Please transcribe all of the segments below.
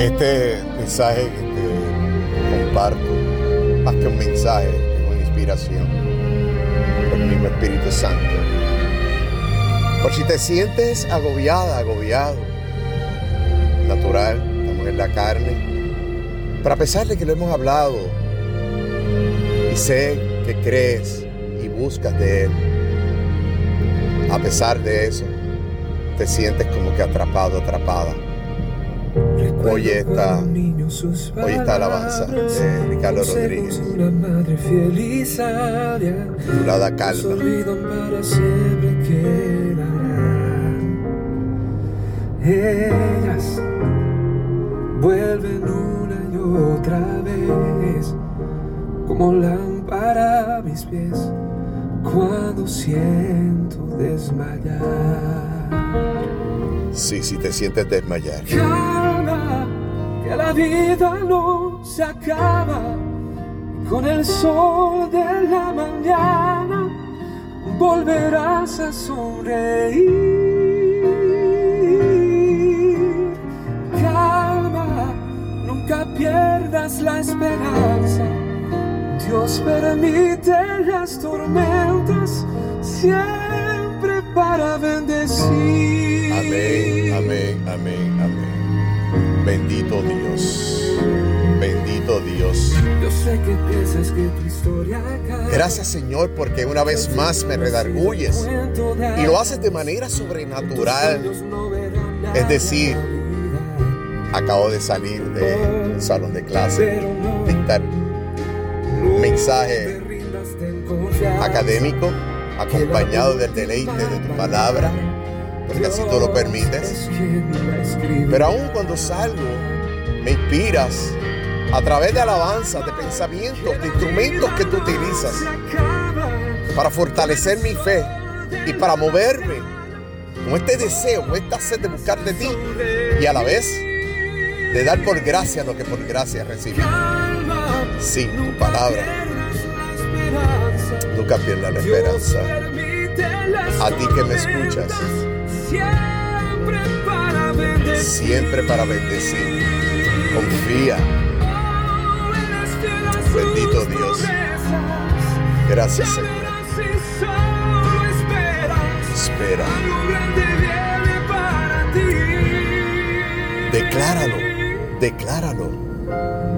Este mensaje que te comparto, más que un mensaje, es una inspiración por el mismo Espíritu Santo. Por si te sientes agobiada, agobiado, natural, estamos en la carne, pero a pesar de que lo hemos hablado y sé que crees y buscas de Él, a pesar de eso, te sientes como que atrapado, atrapada. Hoy está, hoy está alabanza de Ricardo Rodríguez. Titulada Calma. Ellas vuelven una y otra vez, como lámpara a mis pies, cuando siento desmayar. Sí, si te sientes desmayar. Que la vida no se acaba. Con el sol de la mañana volverás a sonreír. Calma, nunca pierdas la esperanza. Dios permite las tormentas siempre para bendecir. Amén, amén, amén, amén. Bendito Dios. Bendito Dios. Yo sé que piensas que tu historia acaba. Gracias Señor porque una vez más me redarguyes y lo haces de manera sobrenatural. Es decir, acabo de salir de un salón de clase, dictar un mensaje académico acompañado del deleite de tu palabra, porque así tú lo permites. Pero aún cuando salgo, me inspiras a través de alabanzas, de pensamientos, de instrumentos que tú utilizas para fortalecer mi fe y para moverme con este deseo, con esta sed de buscar de ti y a la vez de dar por gracia lo que por gracia recibí. Sí, tu palabra nunca pierda la esperanza. A ti que me escuchas, siempre para bendecir. Confía. Bendito Dios. Gracias Señor. Espera. Decláralo. Decláralo.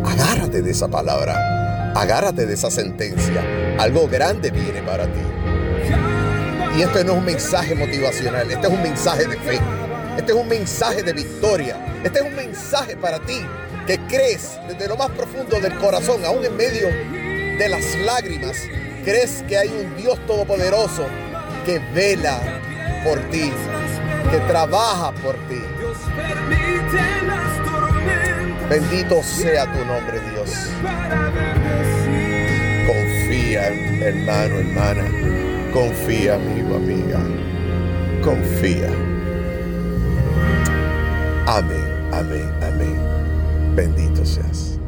Agárrate de esa palabra. Agárrate de esa sentencia. Algo grande viene para ti. Y esto no es un mensaje motivacional, este es un mensaje de fe. Este es un mensaje de victoria. Este es un mensaje para ti que crees desde lo más profundo del corazón, aún en medio de las lágrimas, crees que hay un Dios todopoderoso que vela por ti, que trabaja por ti. Bendito sea tu nombre, Dios. Confía, hermano, hermana. Confía, amigo, amiga. Confía. Amén, amén, amén. Bendito seas.